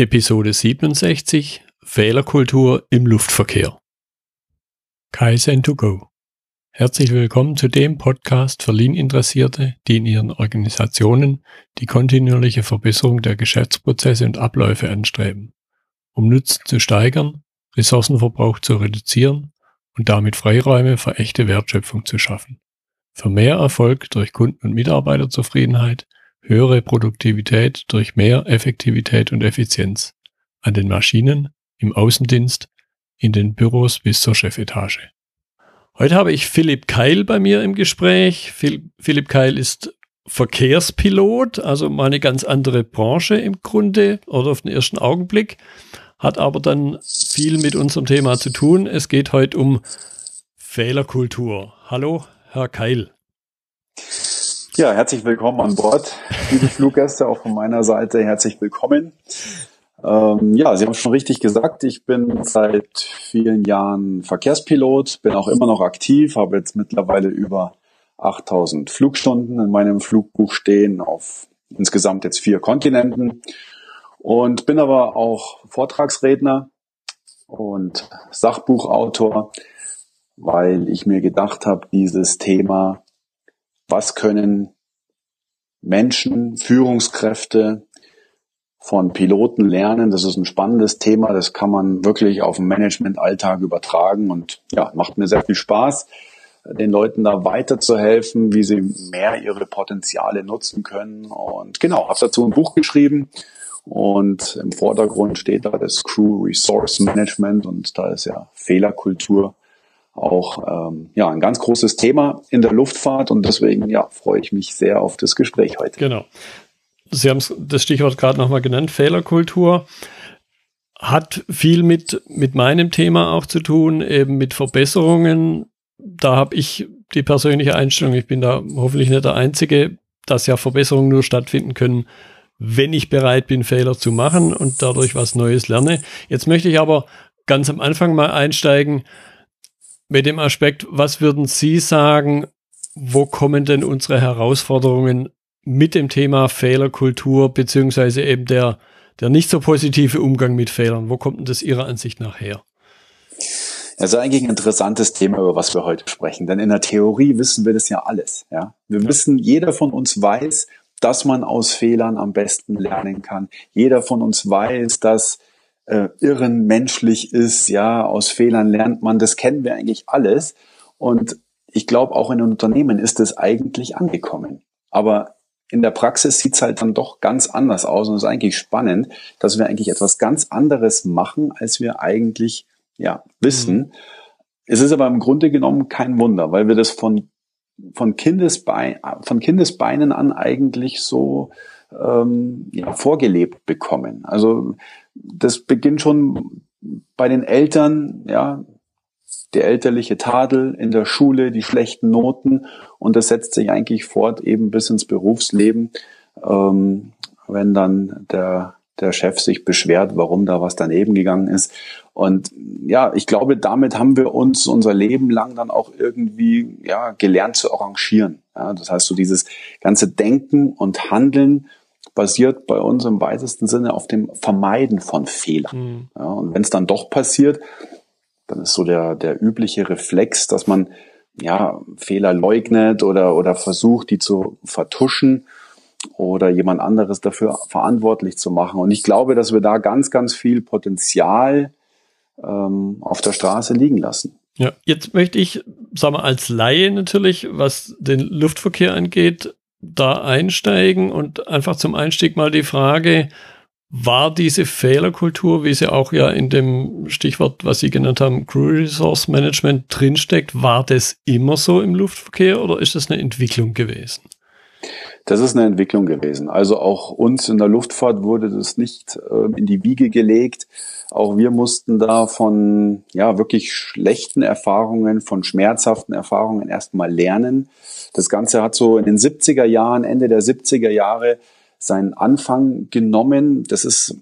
Episode 67 Fehlerkultur im Luftverkehr. Kaizen to go. Herzlich willkommen zu dem Podcast für Lean-Interessierte, die in ihren Organisationen die kontinuierliche Verbesserung der Geschäftsprozesse und Abläufe anstreben, um Nutzen zu steigern, Ressourcenverbrauch zu reduzieren und damit Freiräume für echte Wertschöpfung zu schaffen. Für mehr Erfolg durch Kunden- und Mitarbeiterzufriedenheit höhere Produktivität durch mehr Effektivität und Effizienz an den Maschinen, im Außendienst, in den Büros bis zur Chefetage. Heute habe ich Philipp Keil bei mir im Gespräch. Philipp Keil ist Verkehrspilot, also mal eine ganz andere Branche im Grunde oder auf den ersten Augenblick, hat aber dann viel mit unserem Thema zu tun. Es geht heute um Fehlerkultur. Hallo, Herr Keil. Ja, herzlich willkommen an Bord, liebe Fluggäste, auch von meiner Seite herzlich willkommen. Ähm, ja, Sie haben schon richtig gesagt, ich bin seit vielen Jahren Verkehrspilot, bin auch immer noch aktiv, habe jetzt mittlerweile über 8000 Flugstunden in meinem Flugbuch stehen auf insgesamt jetzt vier Kontinenten und bin aber auch Vortragsredner und Sachbuchautor, weil ich mir gedacht habe, dieses Thema was können Menschen, Führungskräfte von Piloten lernen. Das ist ein spannendes Thema. Das kann man wirklich auf den Managementalltag übertragen und ja, macht mir sehr viel Spaß, den Leuten da weiterzuhelfen, wie sie mehr ihre Potenziale nutzen können. Und genau, habe dazu ein Buch geschrieben und im Vordergrund steht da das Crew Resource Management und da ist ja Fehlerkultur auch ähm, ja ein ganz großes Thema in der Luftfahrt und deswegen ja freue ich mich sehr auf das Gespräch heute. Genau. Sie haben das Stichwort gerade nochmal genannt, Fehlerkultur. Hat viel mit, mit meinem Thema auch zu tun, eben mit Verbesserungen. Da habe ich die persönliche Einstellung, ich bin da hoffentlich nicht der Einzige, dass ja Verbesserungen nur stattfinden können, wenn ich bereit bin, Fehler zu machen und dadurch was Neues lerne. Jetzt möchte ich aber ganz am Anfang mal einsteigen mit dem Aspekt, was würden Sie sagen, wo kommen denn unsere Herausforderungen mit dem Thema Fehlerkultur beziehungsweise eben der, der nicht so positive Umgang mit Fehlern? Wo kommt denn das Ihrer Ansicht nach her? Also eigentlich ein interessantes Thema, über was wir heute sprechen. Denn in der Theorie wissen wir das ja alles. Ja? Wir ja. wissen, jeder von uns weiß, dass man aus Fehlern am besten lernen kann. Jeder von uns weiß, dass äh, irren menschlich ist, ja, aus Fehlern lernt man, das kennen wir eigentlich alles. Und ich glaube, auch in Unternehmen ist es eigentlich angekommen. Aber in der Praxis sieht's halt dann doch ganz anders aus und es ist eigentlich spannend, dass wir eigentlich etwas ganz anderes machen, als wir eigentlich ja wissen. Mhm. Es ist aber im Grunde genommen kein Wunder, weil wir das von von Kindesbein von Kindesbeinen an eigentlich so ähm, ja, vorgelebt bekommen. Also das beginnt schon bei den Eltern, ja, der elterliche Tadel in der Schule, die schlechten Noten und das setzt sich eigentlich fort eben bis ins Berufsleben, ähm, wenn dann der der Chef sich beschwert, warum da was daneben gegangen ist. Und ja, ich glaube, damit haben wir uns unser Leben lang dann auch irgendwie ja gelernt zu arrangieren. Ja, das heißt, so dieses ganze Denken und Handeln basiert bei uns im weitesten Sinne auf dem Vermeiden von Fehlern. Mhm. Ja, und wenn es dann doch passiert, dann ist so der, der übliche Reflex, dass man ja Fehler leugnet oder, oder versucht, die zu vertuschen oder jemand anderes dafür verantwortlich zu machen. Und ich glaube, dass wir da ganz, ganz viel Potenzial ähm, auf der Straße liegen lassen. Ja, jetzt möchte ich, sagen wir als Laie natürlich, was den Luftverkehr angeht, da einsteigen und einfach zum Einstieg mal die Frage, war diese Fehlerkultur, wie sie auch ja in dem Stichwort, was Sie genannt haben, Crew Resource Management drinsteckt, war das immer so im Luftverkehr oder ist das eine Entwicklung gewesen? Das ist eine Entwicklung gewesen. Also auch uns in der Luftfahrt wurde das nicht äh, in die Wiege gelegt. Auch wir mussten da von ja wirklich schlechten Erfahrungen, von schmerzhaften Erfahrungen erstmal lernen. Das Ganze hat so in den 70er Jahren, Ende der 70er Jahre seinen Anfang genommen. Das ist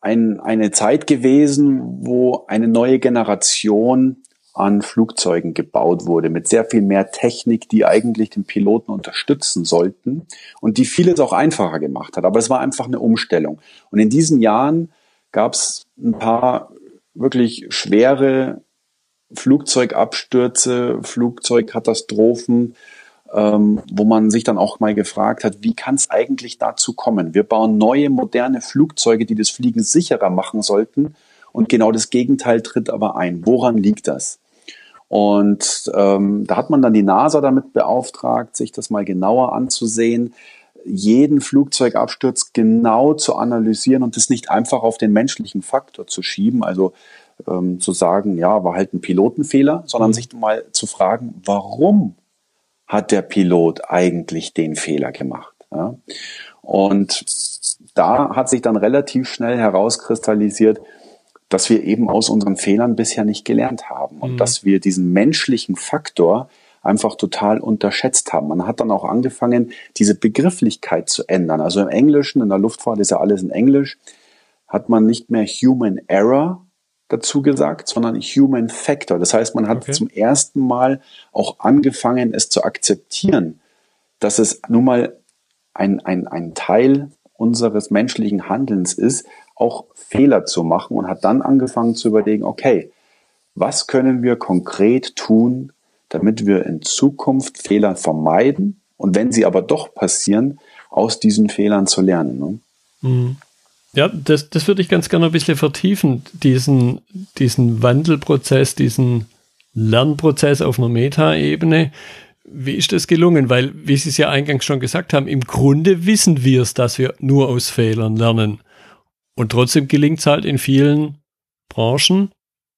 ein, eine Zeit gewesen, wo eine neue Generation an Flugzeugen gebaut wurde, mit sehr viel mehr Technik, die eigentlich den Piloten unterstützen sollten und die vieles auch einfacher gemacht hat. Aber es war einfach eine Umstellung. Und in diesen Jahren gab es ein paar wirklich schwere Flugzeugabstürze, Flugzeugkatastrophen, ähm, wo man sich dann auch mal gefragt hat, wie kann es eigentlich dazu kommen? Wir bauen neue, moderne Flugzeuge, die das Fliegen sicherer machen sollten. Und genau das Gegenteil tritt aber ein. Woran liegt das? Und ähm, da hat man dann die NASA damit beauftragt, sich das mal genauer anzusehen, jeden Flugzeugabsturz genau zu analysieren und das nicht einfach auf den menschlichen Faktor zu schieben, also ähm, zu sagen, ja, war halt ein Pilotenfehler, sondern mhm. sich mal zu fragen, warum hat der Pilot eigentlich den Fehler gemacht? Ja? Und da hat sich dann relativ schnell herauskristallisiert, dass wir eben aus unseren Fehlern bisher nicht gelernt haben und mhm. dass wir diesen menschlichen Faktor einfach total unterschätzt haben. Man hat dann auch angefangen, diese Begrifflichkeit zu ändern. Also im Englischen, in der Luftfahrt ist ja alles in Englisch, hat man nicht mehr Human Error dazu gesagt, sondern Human Factor. Das heißt, man hat okay. zum ersten Mal auch angefangen, es zu akzeptieren, dass es nun mal ein, ein, ein Teil unseres menschlichen Handelns ist, auch Fehler zu machen und hat dann angefangen zu überlegen, okay, was können wir konkret tun, damit wir in Zukunft Fehler vermeiden und wenn sie aber doch passieren, aus diesen Fehlern zu lernen. Ne? Mhm. Ja, das, das würde ich ganz gerne ein bisschen vertiefen, diesen, diesen Wandelprozess, diesen Lernprozess auf einer Metaebene. Wie ist das gelungen? Weil, wie Sie es ja eingangs schon gesagt haben, im Grunde wissen wir es, dass wir nur aus Fehlern lernen. Und trotzdem gelingt es halt in vielen Branchen,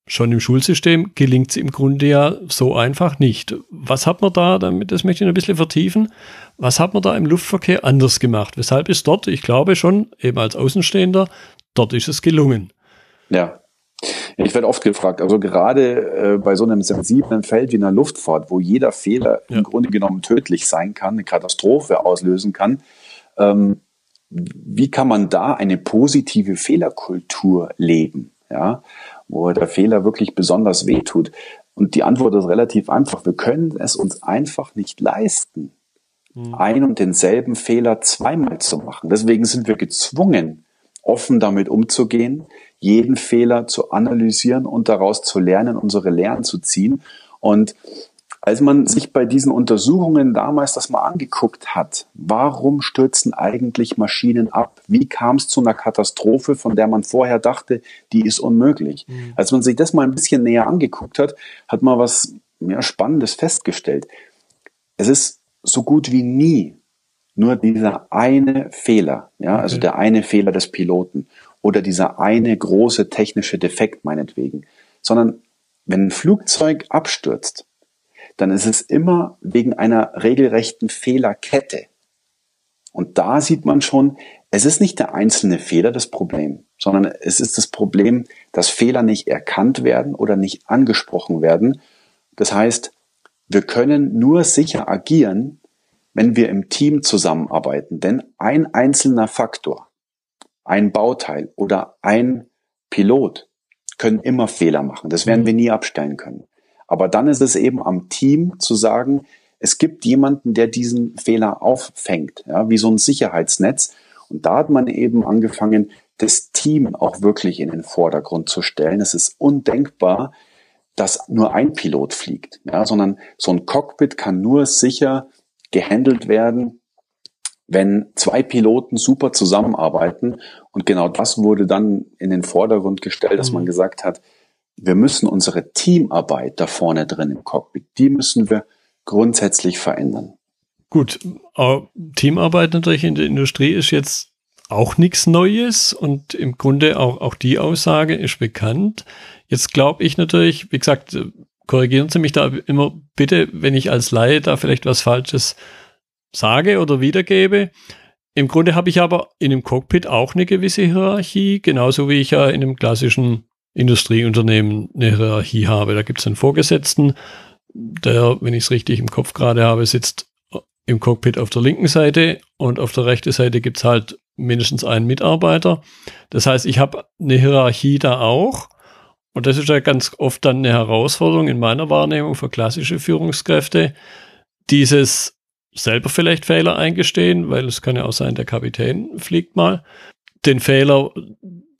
schon im Schulsystem, gelingt es im Grunde ja so einfach nicht. Was hat man da, damit das möchte ich ein bisschen vertiefen, was hat man da im Luftverkehr anders gemacht? Weshalb ist dort, ich glaube schon, eben als Außenstehender, dort ist es gelungen. Ja. Ich werde oft gefragt, also gerade äh, bei so einem sensiblen Feld wie in der Luftfahrt, wo jeder Fehler ja. im Grunde genommen tödlich sein kann, eine Katastrophe auslösen kann, ähm, wie kann man da eine positive Fehlerkultur leben? Ja, wo der Fehler wirklich besonders wehtut. Und die Antwort ist relativ einfach. Wir können es uns einfach nicht leisten, mhm. ein und denselben Fehler zweimal zu machen. Deswegen sind wir gezwungen, offen damit umzugehen, jeden Fehler zu analysieren und daraus zu lernen, unsere Lehren zu ziehen. Und als man sich bei diesen Untersuchungen damals das mal angeguckt hat, warum stürzen eigentlich Maschinen ab? Wie kam es zu einer Katastrophe, von der man vorher dachte, die ist unmöglich? Mhm. Als man sich das mal ein bisschen näher angeguckt hat, hat man was ja, Spannendes festgestellt. Es ist so gut wie nie nur dieser eine Fehler, ja, also also der eine Fehler des Piloten oder dieser eine große technische Defekt meinetwegen, sondern wenn ein Flugzeug abstürzt, dann ist es immer wegen einer regelrechten Fehlerkette. Und da sieht man schon, es ist nicht der einzelne Fehler das Problem, sondern es ist das Problem, dass Fehler nicht erkannt werden oder nicht angesprochen werden. Das heißt, wir können nur sicher agieren, wenn wir im Team zusammenarbeiten. Denn ein einzelner Faktor, ein Bauteil oder ein Pilot können immer Fehler machen. Das werden mhm. wir nie abstellen können. Aber dann ist es eben am Team zu sagen, es gibt jemanden, der diesen Fehler auffängt, ja, wie so ein Sicherheitsnetz. Und da hat man eben angefangen, das Team auch wirklich in den Vordergrund zu stellen. Es ist undenkbar, dass nur ein Pilot fliegt, ja, sondern so ein Cockpit kann nur sicher gehandelt werden, wenn zwei Piloten super zusammenarbeiten. Und genau das wurde dann in den Vordergrund gestellt, dass man mhm. gesagt hat, wir müssen unsere Teamarbeit da vorne drin im Cockpit, die müssen wir grundsätzlich verändern. Gut, Teamarbeit natürlich in der Industrie ist jetzt auch nichts Neues und im Grunde auch, auch die Aussage ist bekannt. Jetzt glaube ich natürlich, wie gesagt, korrigieren Sie mich da immer bitte, wenn ich als Laie da vielleicht was Falsches sage oder wiedergebe. Im Grunde habe ich aber in einem Cockpit auch eine gewisse Hierarchie, genauso wie ich ja in einem klassischen Industrieunternehmen eine Hierarchie habe. Da gibt es einen Vorgesetzten, der, wenn ich es richtig im Kopf gerade habe, sitzt im Cockpit auf der linken Seite und auf der rechten Seite gibt es halt mindestens einen Mitarbeiter. Das heißt, ich habe eine Hierarchie da auch Und das ist ja ganz oft dann eine Herausforderung in meiner Wahrnehmung für klassische Führungskräfte, dieses selber vielleicht Fehler eingestehen, weil es kann ja auch sein, der Kapitän fliegt mal, den Fehler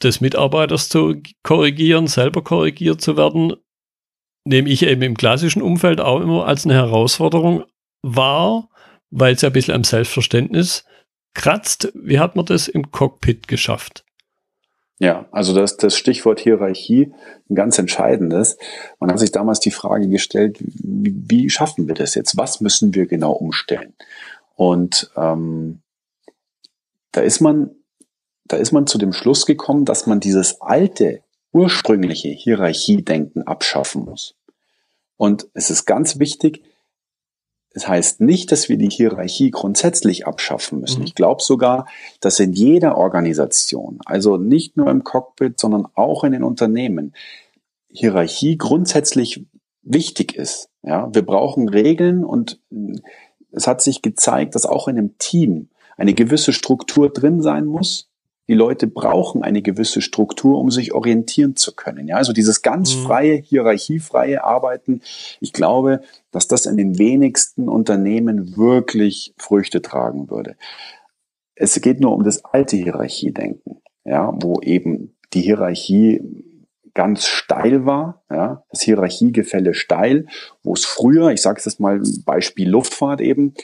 des Mitarbeiters zu korrigieren, selber korrigiert zu werden, nehme ich eben im klassischen Umfeld auch immer als eine Herausforderung wahr, weil es ja ein bisschen am Selbstverständnis kratzt. Wie hat man das im Cockpit geschafft? Ja, also das, das Stichwort Hierarchie ein ganz entscheidendes. Man hat sich damals die Frage gestellt, wie, wie schaffen wir das jetzt? Was müssen wir genau umstellen? Und ähm, da ist man, da ist man zu dem Schluss gekommen, dass man dieses alte, ursprüngliche Hierarchiedenken abschaffen muss. Und es ist ganz wichtig, das heißt nicht, dass wir die Hierarchie grundsätzlich abschaffen müssen. Mhm. Ich glaube sogar, dass in jeder Organisation, also nicht nur im Cockpit, sondern auch in den Unternehmen, Hierarchie grundsätzlich wichtig ist. Ja, wir brauchen Regeln und es hat sich gezeigt, dass auch in einem Team eine gewisse Struktur drin sein muss, die Leute brauchen eine gewisse Struktur, um sich orientieren zu können. Ja, also dieses ganz mhm. freie, hierarchiefreie Arbeiten. Ich glaube, dass das in den wenigsten Unternehmen wirklich Früchte tragen würde. Es geht nur um das alte Hierarchiedenken, ja, wo eben die Hierarchie ganz steil war, ja, das Hierarchiegefälle steil, wo es früher, ich sage es mal Beispiel Luftfahrt eben,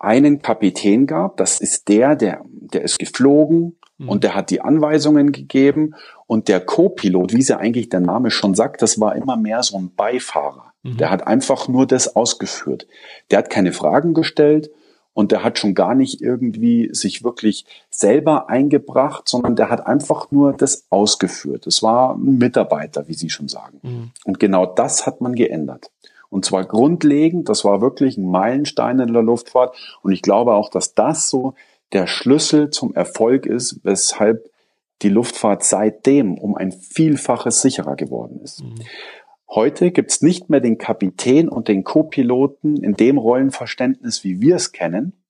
einen Kapitän gab, das ist der, der, der ist geflogen, und mhm. der hat die Anweisungen gegeben und der Co-Pilot, wie es ja eigentlich der Name schon sagt, das war immer mehr so ein Beifahrer. Mhm. Der hat einfach nur das ausgeführt. Der hat keine Fragen gestellt und der hat schon gar nicht irgendwie sich wirklich selber eingebracht, sondern der hat einfach nur das ausgeführt. Es war ein Mitarbeiter, wie Sie schon sagen. Mhm. Und genau das hat man geändert. Und zwar grundlegend, das war wirklich ein Meilenstein in der Luftfahrt. Und ich glaube auch, dass das so der Schlüssel zum Erfolg ist, weshalb die Luftfahrt seitdem um ein Vielfaches sicherer geworden ist. Mhm. Heute gibt's nicht mehr den Kapitän und den Co-Piloten in dem Rollenverständnis, wie wir es kennen,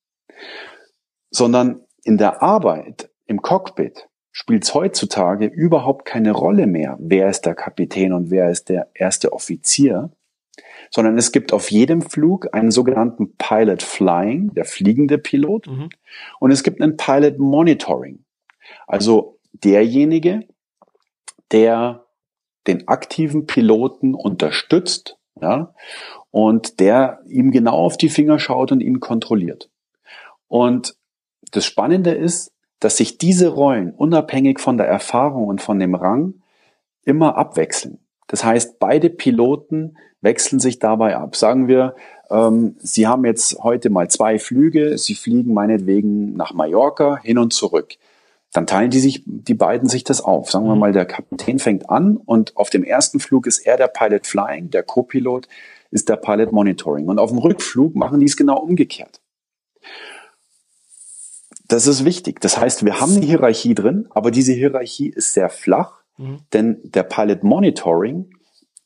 sondern in der Arbeit im Cockpit spielt es heutzutage überhaupt keine Rolle mehr, wer ist der Kapitän und wer ist der erste Offizier, sondern es gibt auf jedem Flug einen sogenannten Pilot Flying, der fliegende Pilot, mhm. und es gibt einen Pilot Monitoring, also derjenige, der den aktiven Piloten unterstützt, ja, und der ihm genau auf die Finger schaut und ihn kontrolliert. Und das Spannende ist, dass sich diese Rollen unabhängig von der Erfahrung und von dem Rang immer abwechseln. Das heißt, beide Piloten wechseln sich dabei ab. Sagen wir, ähm, Sie haben jetzt heute mal zwei Flüge, Sie fliegen meinetwegen nach Mallorca hin und zurück. Dann teilen die sich, die beiden sich das auf. Sagen wir mhm. mal, der Kapitän fängt an und auf dem ersten Flug ist er der Pilot Flying, der Co-Pilot ist der Pilot Monitoring. Und auf dem Rückflug machen die es genau umgekehrt. Das ist wichtig. Das heißt, wir haben eine Hierarchie drin, aber diese Hierarchie ist sehr flach, mhm. denn der Pilot Monitoring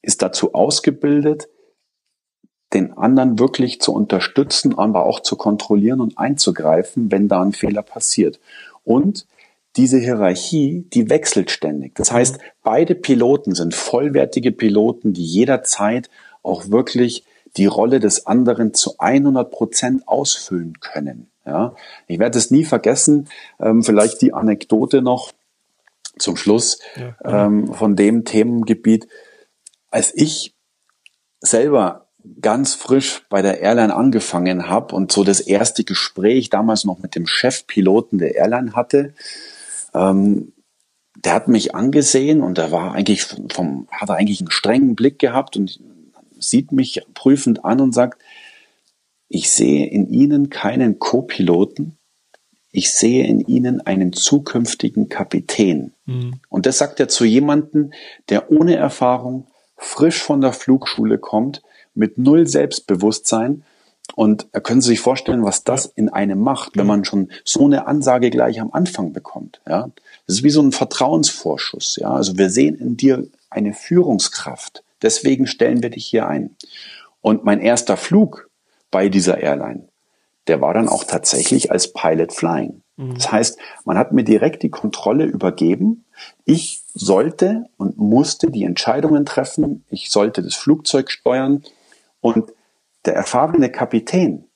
ist dazu ausgebildet, den anderen wirklich zu unterstützen, aber auch zu kontrollieren und einzugreifen, wenn da ein Fehler passiert. Und diese Hierarchie, die wechselt ständig. Das heißt, beide Piloten sind vollwertige Piloten, die jederzeit auch wirklich die Rolle des anderen zu 100 Prozent ausfüllen können. Ja, ich werde es nie vergessen. Ähm, vielleicht die Anekdote noch zum Schluss ja, ähm, von dem Themengebiet. Als ich selber ganz frisch bei der Airline angefangen habe und so das erste Gespräch damals noch mit dem Chefpiloten der Airline hatte, ähm, der hat mich angesehen und er war eigentlich vom, hat er eigentlich einen strengen Blick gehabt und sieht mich prüfend an und sagt, ich sehe in Ihnen keinen Co-Piloten, ich sehe in Ihnen einen zukünftigen Kapitän. Mhm. Und das sagt er zu jemandem, der ohne Erfahrung, frisch von der Flugschule kommt, mit null Selbstbewusstsein. Und können Sie sich vorstellen, was das in einem macht, wenn man schon so eine Ansage gleich am Anfang bekommt. Ja, das ist wie so ein Vertrauensvorschuss. Ja, also wir sehen in dir eine Führungskraft. Deswegen stellen wir dich hier ein. Und mein erster Flug bei dieser Airline, der war dann auch tatsächlich als Pilot Flying. Mhm. Das heißt, man hat mir direkt die Kontrolle übergeben. Ich sollte und musste die Entscheidungen treffen. Ich sollte das Flugzeug steuern. Und der erfahrene Kapitän,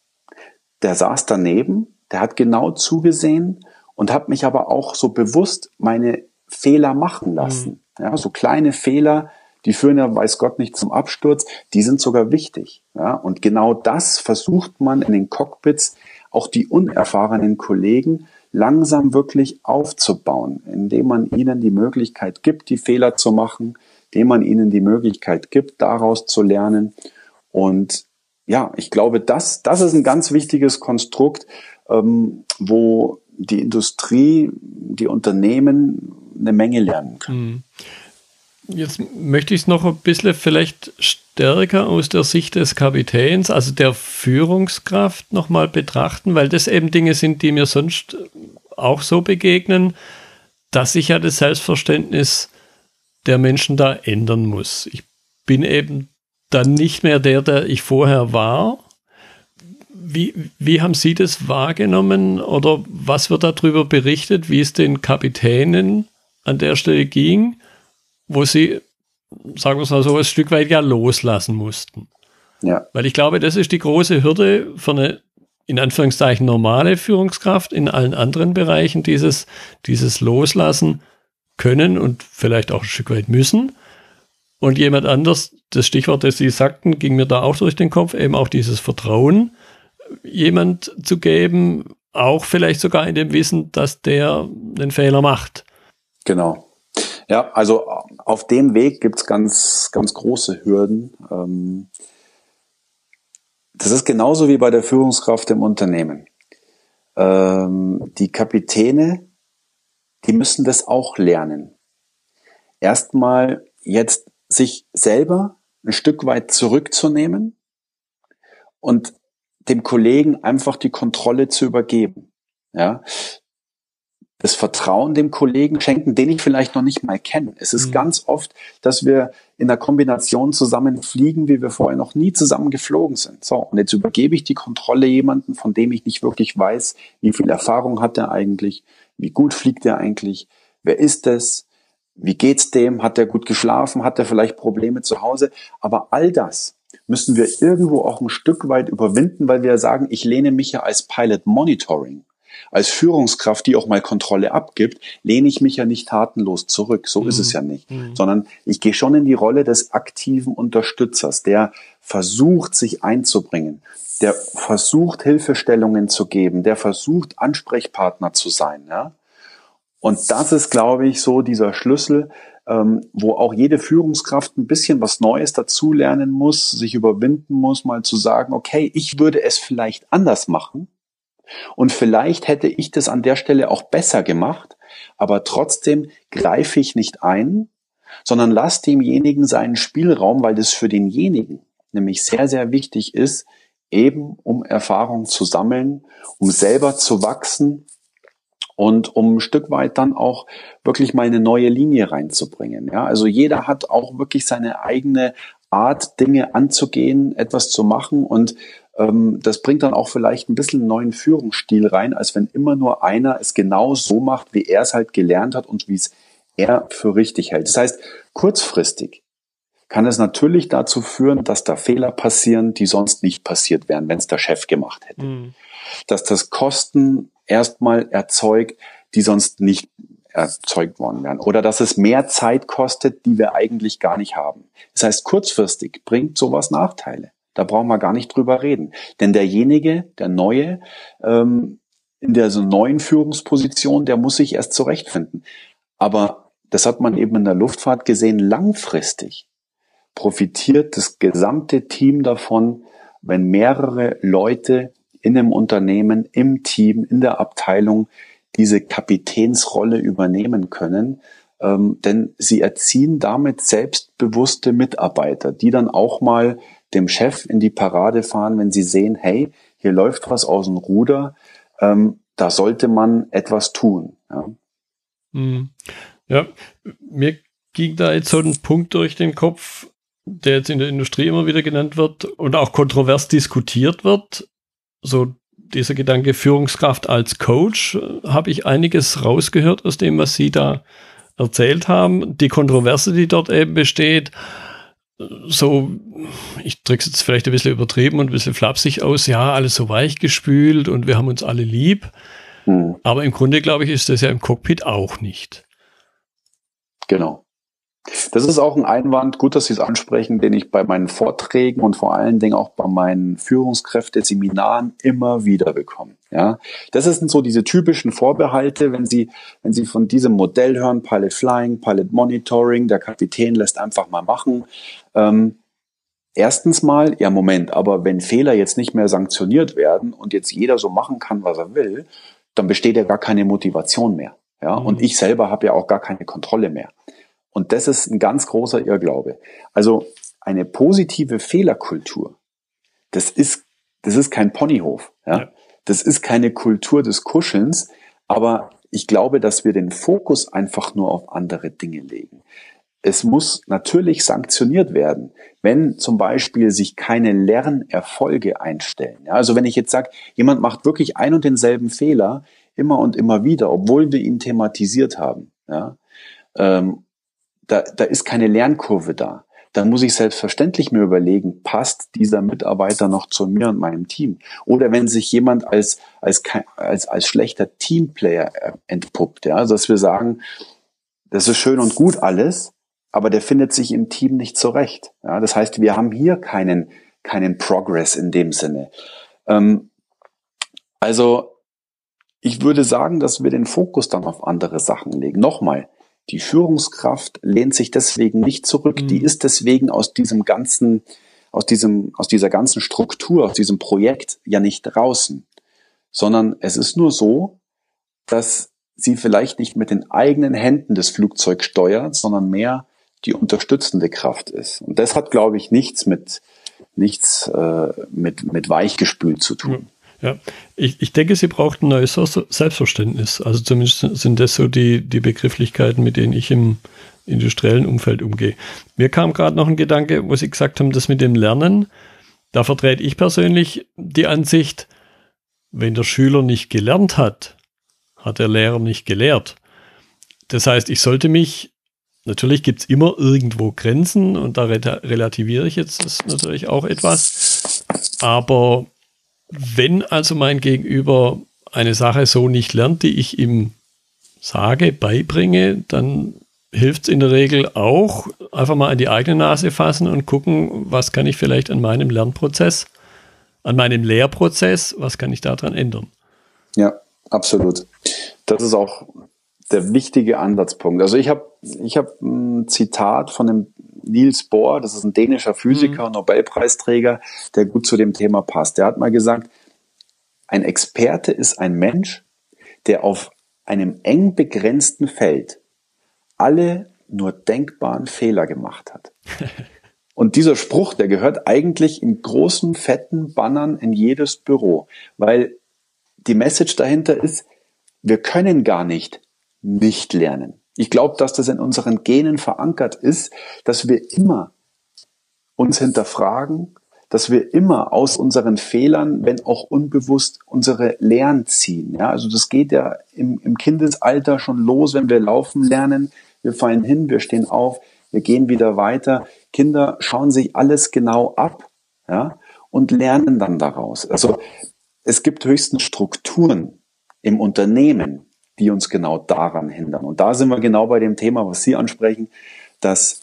der saß daneben, der hat genau zugesehen und hat mich aber auch so bewusst meine Fehler machen lassen. Mhm. Ja, so kleine Fehler, die führen ja, weiß Gott, nicht zum Absturz, die sind sogar wichtig. Ja, und genau das versucht man in den Cockpits auch die unerfahrenen Kollegen langsam wirklich aufzubauen, indem man ihnen die Möglichkeit gibt, die Fehler zu machen, indem man ihnen die Möglichkeit gibt, daraus zu lernen. Und ja, ich glaube, das, das ist ein ganz wichtiges Konstrukt, ähm, wo die Industrie, die Unternehmen eine Menge lernen können. Jetzt möchte ich es noch ein bisschen vielleicht stärker aus der Sicht des Kapitäns, also der Führungskraft nochmal betrachten, weil das eben Dinge sind, die mir sonst auch so begegnen, dass sich ja das Selbstverständnis der Menschen da ändern muss. Ich bin eben dann nicht mehr der, der ich vorher war. Wie, wie haben Sie das wahrgenommen oder was wird darüber berichtet, wie es den Kapitänen an der Stelle ging? Wo sie, sagen wir es mal so, ein Stück weit ja loslassen mussten. Ja. Weil ich glaube, das ist die große Hürde für eine, in Anführungszeichen, normale Führungskraft in allen anderen Bereichen, dieses, dieses Loslassen können und vielleicht auch ein Stück weit müssen. Und jemand anders, das Stichwort, das Sie sagten, ging mir da auch durch den Kopf, eben auch dieses Vertrauen, jemand zu geben, auch vielleicht sogar in dem Wissen, dass der einen Fehler macht. Genau. Ja, also auf dem Weg gibt's ganz, ganz große Hürden. Ähm, das ist genauso wie bei der Führungskraft im Unternehmen. Ähm, die Kapitäne, die müssen das auch lernen. Erstmal jetzt sich selber ein Stück weit zurückzunehmen und dem Kollegen einfach die Kontrolle zu übergeben. Ja, das Vertrauen dem Kollegen schenken, den ich vielleicht noch nicht mal kenne. Es ist mhm. ganz oft, dass wir in der Kombination zusammen fliegen, wie wir vorher noch nie zusammen geflogen sind. So, und jetzt übergebe ich die Kontrolle jemanden, von dem ich nicht wirklich weiß, wie viel Erfahrung hat er eigentlich, wie gut fliegt er eigentlich, wer ist es, wie geht's dem, hat er gut geschlafen, hat er vielleicht Probleme zu Hause, aber all das müssen wir irgendwo auch ein Stück weit überwinden, weil wir sagen, ich lehne mich ja als Pilot Monitoring als Führungskraft, die auch mal Kontrolle abgibt, lehne ich mich ja nicht tatenlos zurück. So mhm. ist es mhm. ja nicht. Mhm. Sondern ich gehe schon in die Rolle des aktiven Unterstützers, der versucht, sich einzubringen, der versucht, Hilfestellungen zu geben, der versucht, Ansprechpartner zu sein. Ja? Und das ist, glaube ich, so dieser Schlüssel, ähm, wo auch jede Führungskraft ein bisschen was Neues dazulernen muss, sich überwinden muss, mal zu sagen, okay, ich würde es vielleicht anders machen. Und vielleicht hätte ich das an der Stelle auch besser gemacht, aber trotzdem greife ich nicht ein, sondern lass demjenigen seinen Spielraum, weil das für denjenigen nämlich sehr, sehr wichtig ist, eben um Erfahrung zu sammeln, um selber zu wachsen und um ein Stück weit dann auch wirklich mal eine neue Linie reinzubringen. Ja, also jeder hat auch wirklich seine eigene Art, Dinge anzugehen, etwas zu machen und das bringt dann auch vielleicht ein bisschen einen neuen Führungsstil rein, als wenn immer nur einer es genau so macht, wie er es halt gelernt hat und wie es er für richtig hält. Das heißt, kurzfristig kann es natürlich dazu führen, dass da Fehler passieren, die sonst nicht passiert wären, wenn es der Chef gemacht hätte. Mhm. Dass das Kosten erstmal erzeugt, die sonst nicht erzeugt worden wären. Oder dass es mehr Zeit kostet, die wir eigentlich gar nicht haben. Das heißt, kurzfristig bringt sowas Nachteile. Da brauchen wir gar nicht drüber reden. Denn derjenige, der Neue, ähm, in der so neuen Führungsposition, der muss sich erst zurechtfinden. Aber das hat man eben in der Luftfahrt gesehen, langfristig profitiert das gesamte Team davon, wenn mehrere Leute in einem Unternehmen, im Team, in der Abteilung diese Kapitänsrolle übernehmen können. Ähm, denn sie erziehen damit selbstbewusste Mitarbeiter, die dann auch mal dem Chef in die Parade fahren, wenn sie sehen, hey, hier läuft was aus dem Ruder, ähm, da sollte man etwas tun. Ja. Mhm. ja, mir ging da jetzt so ein Punkt durch den Kopf, der jetzt in der Industrie immer wieder genannt wird und auch kontrovers diskutiert wird. So dieser Gedanke Führungskraft als Coach, habe ich einiges rausgehört aus dem, was Sie da erzählt haben. Die Kontroverse, die dort eben besteht, so, ich drücke es jetzt vielleicht ein bisschen übertrieben und ein bisschen flapsig aus, ja, alles so weichgespült und wir haben uns alle lieb. Mhm. Aber im Grunde, glaube ich, ist das ja im Cockpit auch nicht. Genau. Das ist auch ein Einwand, gut, dass Sie es ansprechen, den ich bei meinen Vorträgen und vor allen Dingen auch bei meinen Führungskräfte-Seminaren immer wieder bekomme. Ja, das sind so diese typischen Vorbehalte, wenn Sie, wenn Sie von diesem Modell hören, Pilot Flying, Pilot Monitoring, der Kapitän lässt einfach mal machen. Ähm, erstens mal, ja Moment, aber wenn Fehler jetzt nicht mehr sanktioniert werden und jetzt jeder so machen kann, was er will, dann besteht ja gar keine Motivation mehr. Ja, mhm. und ich selber habe ja auch gar keine Kontrolle mehr. Und das ist ein ganz großer Irrglaube. Also eine positive Fehlerkultur, das ist, das ist kein Ponyhof. Ja? ja. Das ist keine Kultur des Kuschelns, aber ich glaube, dass wir den Fokus einfach nur auf andere Dinge legen. Es muss natürlich sanktioniert werden, wenn zum Beispiel sich keine Lernerfolge einstellen. Ja, also wenn ich jetzt sage, jemand macht wirklich ein und denselben Fehler immer und immer wieder, obwohl wir ihn thematisiert haben, ja, ähm, da, da ist keine Lernkurve da. Dann muss ich selbstverständlich mir überlegen, passt dieser Mitarbeiter noch zu mir und meinem Team? Oder wenn sich jemand als, als, als, als schlechter Teamplayer entpuppt, ja, dass wir sagen, das ist schön und gut alles, aber der findet sich im Team nicht zurecht. Ja, das heißt, wir haben hier keinen, keinen Progress in dem Sinne. Ähm, also, ich würde sagen, dass wir den Fokus dann auf andere Sachen legen. Nochmal, die Führungskraft lehnt sich deswegen nicht zurück. Mhm. Die ist deswegen aus diesem ganzen, aus diesem, aus dieser ganzen Struktur, aus diesem Projekt ja nicht draußen, sondern es ist nur so, dass sie vielleicht nicht mit den eigenen Händen das Flugzeug steuert, sondern mehr die unterstützende Kraft ist. Und das hat, glaube ich, nichts mit nichts äh, mit mit weichgespült zu tun. Ja, ich, ich denke, sie braucht ein neues Selbstverständnis. Also zumindest sind das so die, die Begrifflichkeiten, mit denen ich im industriellen Umfeld umgehe. Mir kam gerade noch ein Gedanke, wo Sie gesagt haben, das mit dem Lernen. Da vertrete ich persönlich die Ansicht, wenn der Schüler nicht gelernt hat, hat der Lehrer nicht gelehrt. Das heißt, ich sollte mich, natürlich gibt es immer irgendwo Grenzen und da relativiere ich jetzt das natürlich auch etwas, aber wenn also mein Gegenüber eine Sache so nicht lernt, die ich ihm sage, beibringe, dann hilft es in der Regel auch, einfach mal an die eigene Nase fassen und gucken, was kann ich vielleicht an meinem Lernprozess, an meinem Lehrprozess, was kann ich daran ändern. Ja, absolut. Das ist auch der wichtige Ansatzpunkt. Also ich habe ich hab ein Zitat von dem Niels Bohr, das ist ein dänischer Physiker, mhm. Nobelpreisträger, der gut zu dem Thema passt. Der hat mal gesagt, ein Experte ist ein Mensch, der auf einem eng begrenzten Feld alle nur denkbaren Fehler gemacht hat. Und dieser Spruch, der gehört eigentlich in großen, fetten Bannern in jedes Büro, weil die Message dahinter ist, wir können gar nicht nicht lernen. Ich glaube, dass das in unseren Genen verankert ist, dass wir immer uns hinterfragen, dass wir immer aus unseren Fehlern, wenn auch unbewusst, unsere Lehren ziehen. Ja, also das geht ja im, im Kindesalter schon los, wenn wir laufen lernen. Wir fallen hin, wir stehen auf, wir gehen wieder weiter. Kinder schauen sich alles genau ab, ja, und lernen dann daraus. Also es gibt höchstens Strukturen im Unternehmen, die uns genau daran hindern. Und da sind wir genau bei dem Thema, was Sie ansprechen, dass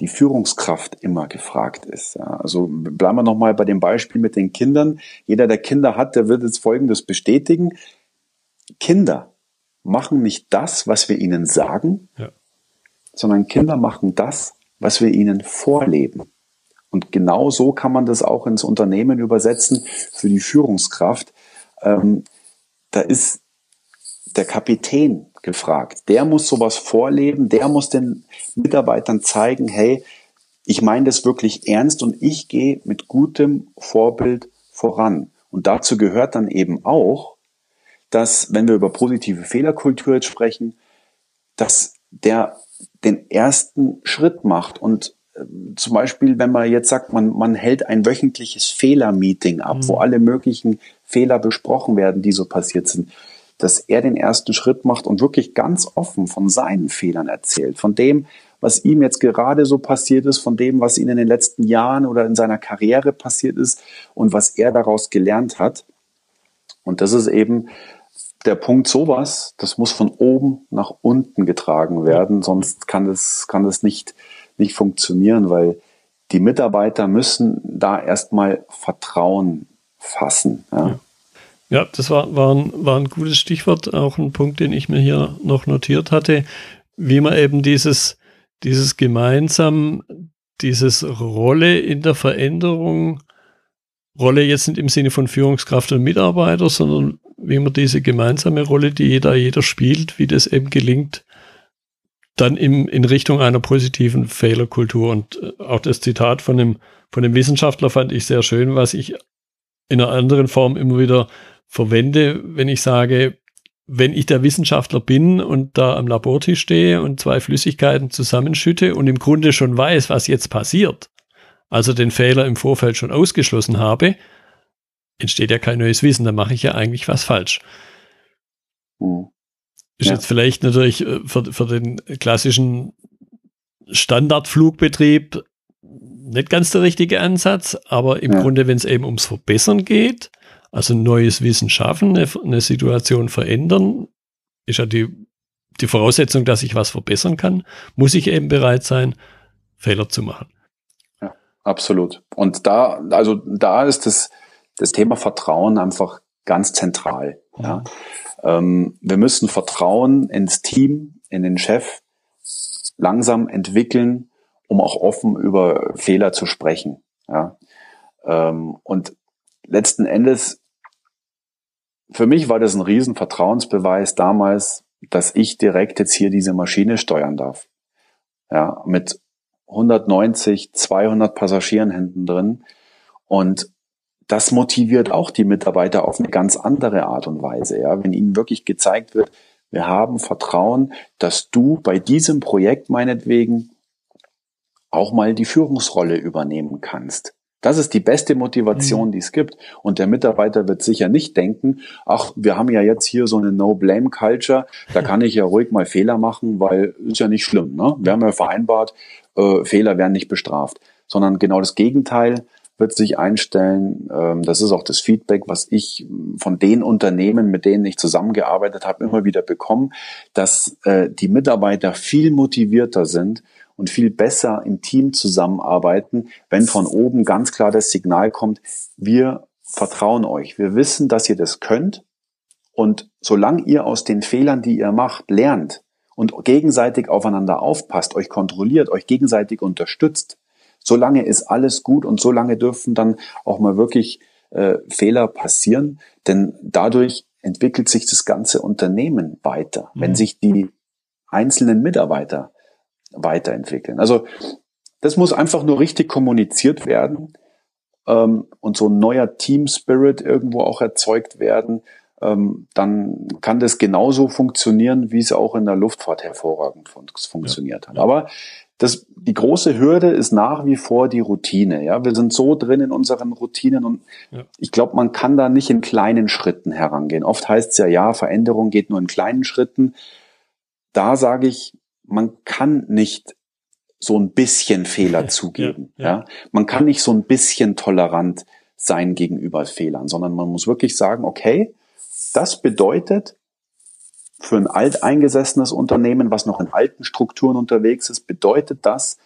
die Führungskraft immer gefragt ist. Also bleiben wir nochmal bei dem Beispiel mit den Kindern. Jeder, der Kinder hat, der wird jetzt Folgendes bestätigen. Kinder machen nicht das, was wir ihnen sagen, ja. sondern Kinder machen das, was wir ihnen vorleben. Und genau so kann man das auch ins Unternehmen übersetzen für die Führungskraft. Ähm, da ist der Kapitän gefragt. Der muss sowas vorleben, der muss den Mitarbeitern zeigen, hey, ich meine das wirklich ernst und ich gehe mit gutem Vorbild voran. Und dazu gehört dann eben auch, dass, wenn wir über positive Fehlerkultur jetzt sprechen, dass der den ersten Schritt macht und äh, zum Beispiel, wenn man jetzt sagt, man, man hält ein wöchentliches Fehlermeeting ab, mhm. wo alle möglichen Fehler besprochen werden, die so passiert sind, dass er den ersten Schritt macht und wirklich ganz offen von seinen Fehlern erzählt, von dem, was ihm jetzt gerade so passiert ist, von dem, was ihm in den letzten Jahren oder in seiner Karriere passiert ist und was er daraus gelernt hat. Und das ist eben der Punkt sowas, das muss von oben nach unten getragen werden, sonst kann das, kann das nicht, nicht funktionieren, weil die Mitarbeiter müssen da erstmal Vertrauen fassen. Ja. ja. Ja, das war, war, ein, war ein gutes Stichwort, auch ein Punkt, den ich mir hier noch notiert hatte, wie man eben dieses, dieses gemeinsam, dieses Rolle in der Veränderung, Rolle jetzt nicht im Sinne von Führungskraft und Mitarbeiter, sondern wie man diese gemeinsame Rolle, die jeder, jeder spielt, wie das eben gelingt, dann im, in Richtung einer positiven Fehlerkultur. Und äh, auch das Zitat von dem, von dem Wissenschaftler fand ich sehr schön, was ich in einer anderen Form immer wieder verwende, wenn ich sage, wenn ich der Wissenschaftler bin und da am Labortisch stehe und zwei Flüssigkeiten zusammenschütte und im Grunde schon weiß, was jetzt passiert, also den Fehler im Vorfeld schon ausgeschlossen habe, entsteht ja kein neues Wissen, dann mache ich ja eigentlich was falsch. Mhm. Ist ja. jetzt vielleicht natürlich äh, für, für den klassischen Standardflugbetrieb nicht ganz der richtige Ansatz, aber im ja. Grunde, wenn es eben ums Verbessern geht, also neues Wissen schaffen, eine, eine, Situation verändern, ist ja die, die Voraussetzung, dass ich was verbessern kann, muss ich eben bereit sein, Fehler zu machen. Ja, absolut. Und da, also da ist das, das Thema Vertrauen einfach ganz zentral. Ja. Ähm, wir müssen Vertrauen ins Team, in den Chef langsam entwickeln, um auch offen über Fehler zu sprechen. Ja. Ähm, und letzten Endes, für mich war das ein riesen Vertrauensbeweis damals, dass ich direkt jetzt hier diese Maschine steuern darf. Ja, mit 190, 200 Passagieren hinten drin. Und das motiviert auch die Mitarbeiter auf eine ganz andere Art und Weise. Ja, wenn ihnen wirklich gezeigt wird, wir haben Vertrauen, dass du bei diesem Projekt meinetwegen auch mal die Führungsrolle übernehmen kannst. Das ist die beste Motivation, mhm. die es gibt. Und der Mitarbeiter wird sicher nicht denken, ach, wir haben ja jetzt hier so eine No-Blame-Culture, da kann ich ja ruhig mal Fehler machen, weil ist ja nicht schlimm. Ne? Wir haben ja vereinbart, äh, Fehler werden nicht bestraft. Sondern genau das Gegenteil, wird sich einstellen. Ähm, das ist auch das Feedback, was ich von den Unternehmen, mit denen ich zusammengearbeitet habe, immer wieder bekomme, dass äh, die Mitarbeiter viel motivierter sind und viel besser im Team zusammenarbeiten, wenn von oben ganz klar das Signal kommt, wir vertrauen euch, wir wissen, dass ihr das könnt. Und solange ihr aus den Fehlern, die ihr macht, lernt und gegenseitig aufeinander aufpasst, euch kontrolliert, euch gegenseitig unterstützt, solange ist alles gut und solange dürfen dann auch mal wirklich äh, Fehler passieren, denn dadurch entwickelt sich das ganze Unternehmen weiter, mhm. wenn sich die einzelnen Mitarbeiter weiterentwickeln. Also das muss einfach nur richtig kommuniziert werden ähm, und so ein neuer Team Spirit irgendwo auch erzeugt werden. Ähm, dann kann das genauso funktionieren, wie es auch in der Luftfahrt hervorragend fun funktioniert ja. hat. Aber das, die große Hürde ist nach wie vor die Routine. Ja, wir sind so drin in unseren Routinen und ja. ich glaube, man kann da nicht in kleinen Schritten herangehen. Oft heißt es ja, ja, Veränderung geht nur in kleinen Schritten. Da sage ich, man kann nicht so ein bisschen Fehler zugeben. Ja, ja. ja, man kann nicht so ein bisschen tolerant sein gegenüber Fehlern, sondern man muss wirklich sagen, okay, das bedeutet, für ein alteingesessenes Unternehmen, was noch in alten Strukturen unterwegs ist, bedeutet das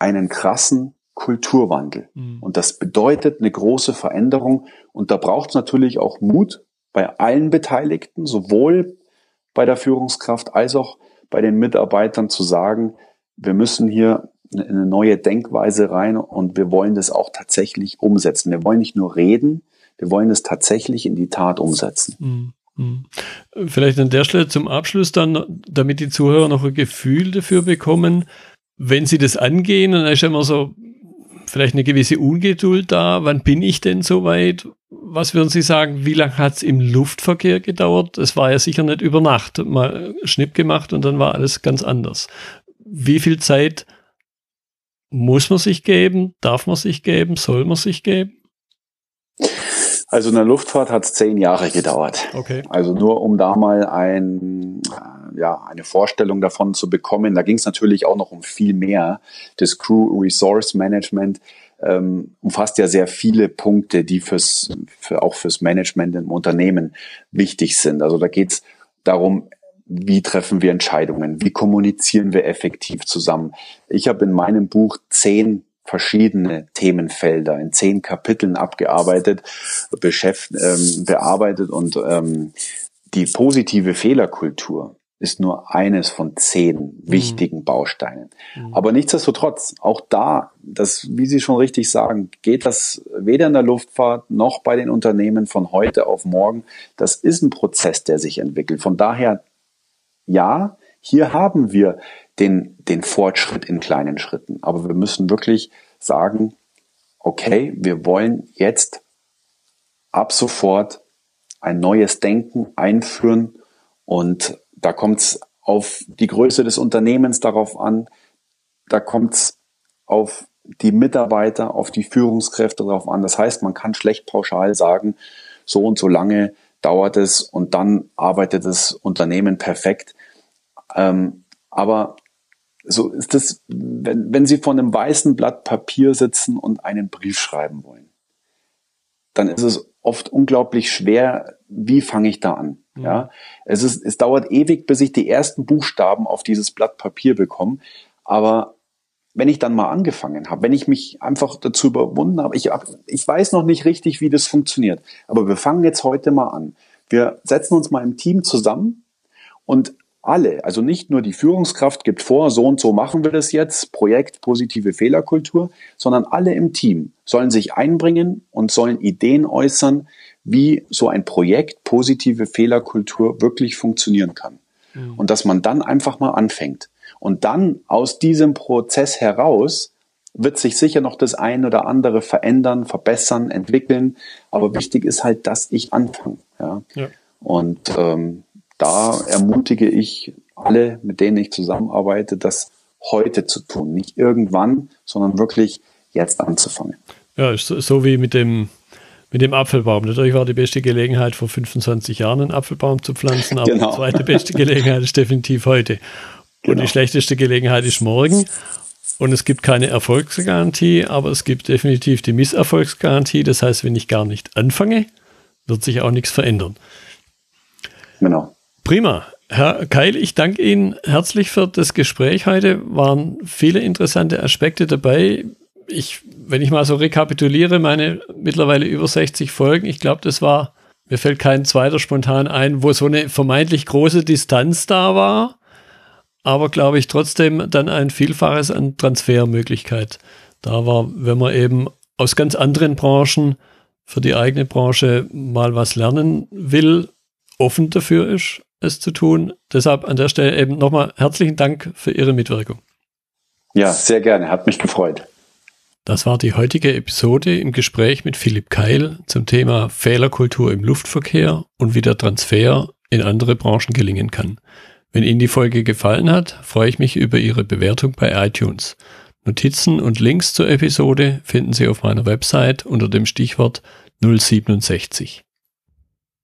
einen krassen Kulturwandel. Mhm. Und das bedeutet eine große Veränderung. Und da braucht es natürlich auch Mut bei allen Beteiligten, sowohl bei der Führungskraft als auch bei den Mitarbeitern zu sagen, wir müssen hier eine neue Denkweise rein und wir wollen das auch tatsächlich umsetzen. Wir wollen nicht nur reden, wir wollen es tatsächlich in die Tat umsetzen. Mhm. Hm. Vielleicht an der Stelle zum Abschluss dann, damit die Zuhörer noch ein Gefühl dafür bekommen, wenn sie das angehen, dann ist immer so vielleicht eine gewisse Ungeduld da. Wann bin ich denn soweit? Was würden Sie sagen, wie lange hat es im Luftverkehr gedauert? Es war ja sicher nicht über Nacht mal Schnipp gemacht und dann war alles ganz anders. Wie viel Zeit muss man sich geben? Darf man sich geben? Soll man sich geben? Also in der Luftfahrt hat es zehn Jahre gedauert. Okay. Also nur um da mal ein, äh, ja, eine Vorstellung davon zu bekommen. Da ging es natürlich auch noch um viel mehr. Das Crew Resource Management ähm, umfasst ja sehr viele Punkte, die fürs, für, auch fürs Management im Unternehmen wichtig sind. Also da geht es darum, wie treffen wir Entscheidungen, wie kommunizieren wir effektiv zusammen. Ich habe in meinem Buch zehn verschiedene Themenfelder in zehn Kapiteln abgearbeitet, beschäft, ähm, bearbeitet und ähm, die positive Fehlerkultur ist nur eines von zehn mhm. wichtigen Bausteinen. Mhm. Aber nichtsdestotrotz, auch da, das, wie Sie schon richtig sagen, geht das weder in der Luftfahrt noch bei den Unternehmen von heute auf morgen. Das ist ein Prozess, der sich entwickelt. Von daher, ja, hier haben wir den, den Fortschritt in kleinen Schritten. Aber wir müssen wirklich sagen, okay, wir wollen jetzt ab sofort ein neues Denken einführen und da kommt es auf die Größe des Unternehmens darauf an, da kommt es auf die Mitarbeiter, auf die Führungskräfte darauf an. Das heißt, man kann schlecht pauschal sagen, so und so lange dauert es und dann arbeitet das Unternehmen perfekt. Ähm, aber so ist es, wenn, wenn Sie vor einem weißen Blatt Papier sitzen und einen Brief schreiben wollen, dann ist es oft unglaublich schwer, wie fange ich da an? Mhm. Ja, es ist, es dauert ewig, bis ich die ersten Buchstaben auf dieses Blatt Papier bekomme. Aber wenn ich dann mal angefangen habe, wenn ich mich einfach dazu überwunden habe, ich, ich weiß noch nicht richtig, wie das funktioniert, aber wir fangen jetzt heute mal an. Wir setzen uns mal im Team zusammen und alle, also nicht nur die Führungskraft gibt vor, so und so machen wir das jetzt, Projekt positive Fehlerkultur, sondern alle im Team sollen sich einbringen und sollen Ideen äußern, wie so ein Projekt positive Fehlerkultur wirklich funktionieren kann. Mhm. Und dass man dann einfach mal anfängt. Und dann aus diesem Prozess heraus wird sich sicher noch das ein oder andere verändern, verbessern, entwickeln. Aber wichtig ist halt, dass ich anfange. Ja. ja. Und ähm, da ermutige ich alle, mit denen ich zusammenarbeite, das heute zu tun. Nicht irgendwann, sondern wirklich jetzt anzufangen. Ja, so, so wie mit dem, mit dem Apfelbaum. Natürlich war die beste Gelegenheit, vor 25 Jahren einen Apfelbaum zu pflanzen, aber genau. die zweite beste Gelegenheit ist definitiv heute. Genau. Und die schlechteste Gelegenheit ist morgen. Und es gibt keine Erfolgsgarantie, aber es gibt definitiv die Misserfolgsgarantie. Das heißt, wenn ich gar nicht anfange, wird sich auch nichts verändern. Genau. Prima. Herr Keil, ich danke Ihnen herzlich für das Gespräch heute. Waren viele interessante Aspekte dabei. Ich, wenn ich mal so rekapituliere, meine mittlerweile über 60 Folgen, ich glaube, das war, mir fällt kein zweiter spontan ein, wo so eine vermeintlich große Distanz da war, aber glaube ich trotzdem dann ein Vielfaches an Transfermöglichkeit da war, wenn man eben aus ganz anderen Branchen für die eigene Branche mal was lernen will, offen dafür ist es zu tun. Deshalb an der Stelle eben nochmal herzlichen Dank für Ihre Mitwirkung. Ja, sehr gerne, hat mich gefreut. Das war die heutige Episode im Gespräch mit Philipp Keil zum Thema Fehlerkultur im Luftverkehr und wie der Transfer in andere Branchen gelingen kann. Wenn Ihnen die Folge gefallen hat, freue ich mich über Ihre Bewertung bei iTunes. Notizen und Links zur Episode finden Sie auf meiner Website unter dem Stichwort 067.